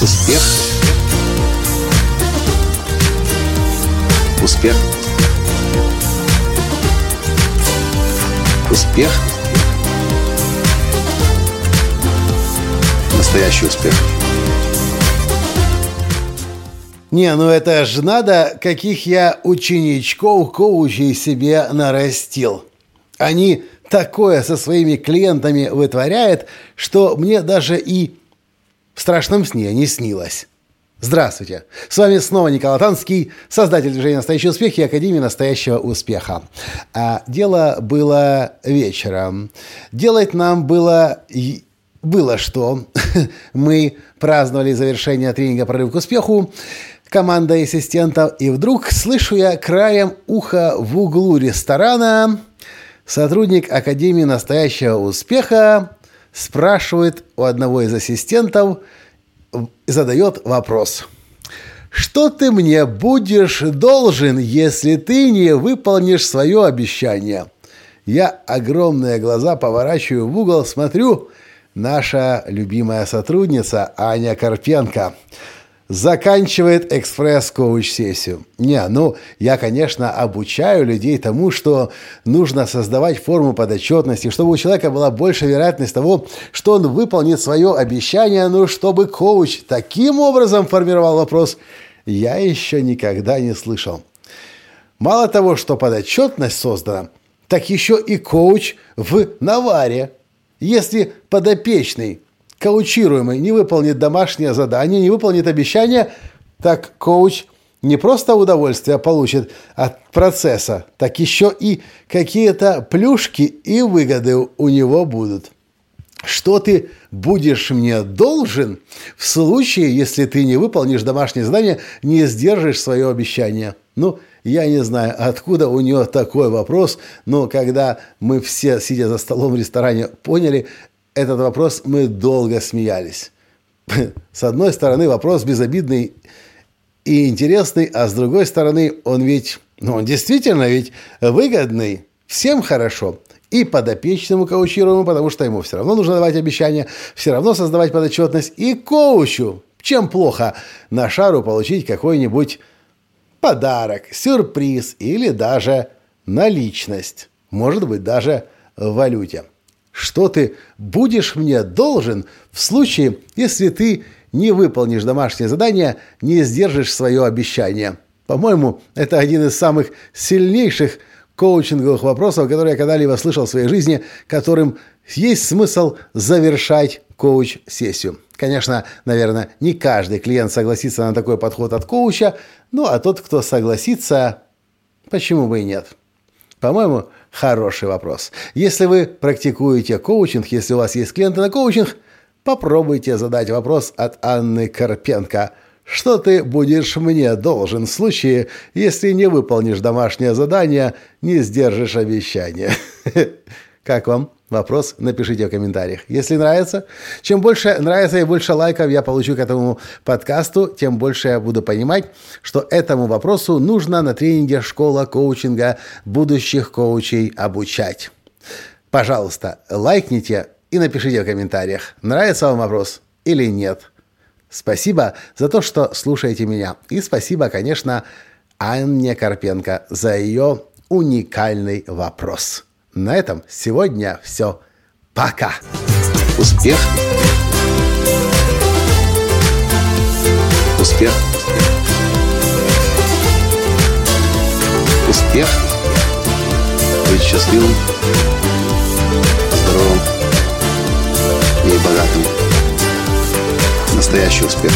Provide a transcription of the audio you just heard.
Успех. Успех. Успех. Настоящий успех. Не, ну это ж надо, каких я ученичков, коучей себе нарастил. Они такое со своими клиентами вытворяют, что мне даже и в страшном сне не снилось. Здравствуйте! С вами снова Николай Танский, создатель движения «Настоящий успех» и Академии «Настоящего успеха». А дело было вечером. Делать нам было было что. Мы праздновали завершение тренинга «Прорыв к успеху» командой ассистентов, и вдруг слышу я краем уха в углу ресторана сотрудник Академии настоящего успеха спрашивает у одного из ассистентов задает вопрос. Что ты мне будешь должен, если ты не выполнишь свое обещание? Я огромные глаза поворачиваю в угол, смотрю, наша любимая сотрудница Аня Карпенко – заканчивает экспресс-коуч-сессию. Не, ну, я, конечно, обучаю людей тому, что нужно создавать форму подотчетности, чтобы у человека была больше вероятность того, что он выполнит свое обещание, но чтобы коуч таким образом формировал вопрос, я еще никогда не слышал. Мало того, что подотчетность создана, так еще и коуч в наваре. Если подопечный коучируемый не выполнит домашнее задание, не выполнит обещание, так коуч не просто удовольствие получит от процесса, так еще и какие-то плюшки и выгоды у него будут. Что ты будешь мне должен в случае, если ты не выполнишь домашнее задание, не сдержишь свое обещание? Ну, я не знаю, откуда у нее такой вопрос, но когда мы все, сидя за столом в ресторане, поняли, этот вопрос мы долго смеялись. С одной стороны, вопрос безобидный и интересный, а с другой стороны, он ведь, ну, он действительно ведь выгодный, всем хорошо. И подопечному коучируемому, потому что ему все равно нужно давать обещания, все равно создавать подотчетность, и коучу. Чем плохо на шару получить какой-нибудь подарок, сюрприз или даже наличность. Может быть, даже в валюте что ты будешь мне должен в случае, если ты не выполнишь домашнее задание, не сдержишь свое обещание. По-моему, это один из самых сильнейших коучинговых вопросов, которые я когда-либо слышал в своей жизни, которым есть смысл завершать коуч-сессию. Конечно, наверное, не каждый клиент согласится на такой подход от коуча, ну а тот, кто согласится, почему бы и нет. По-моему, хороший вопрос. Если вы практикуете коучинг, если у вас есть клиенты на коучинг, попробуйте задать вопрос от Анны Карпенко. Что ты будешь мне должен в случае, если не выполнишь домашнее задание, не сдержишь обещания? Как вам? Вопрос напишите в комментариях. Если нравится, чем больше нравится и больше лайков я получу к этому подкасту, тем больше я буду понимать, что этому вопросу нужно на тренинге «Школа коучинга будущих коучей обучать». Пожалуйста, лайкните и напишите в комментариях, нравится вам вопрос или нет. Спасибо за то, что слушаете меня. И спасибо, конечно, Анне Карпенко за ее уникальный вопрос. На этом сегодня все. Пока. Успех. Успех. Успех. Быть счастливым, здоровым и богатым. Настоящий успех.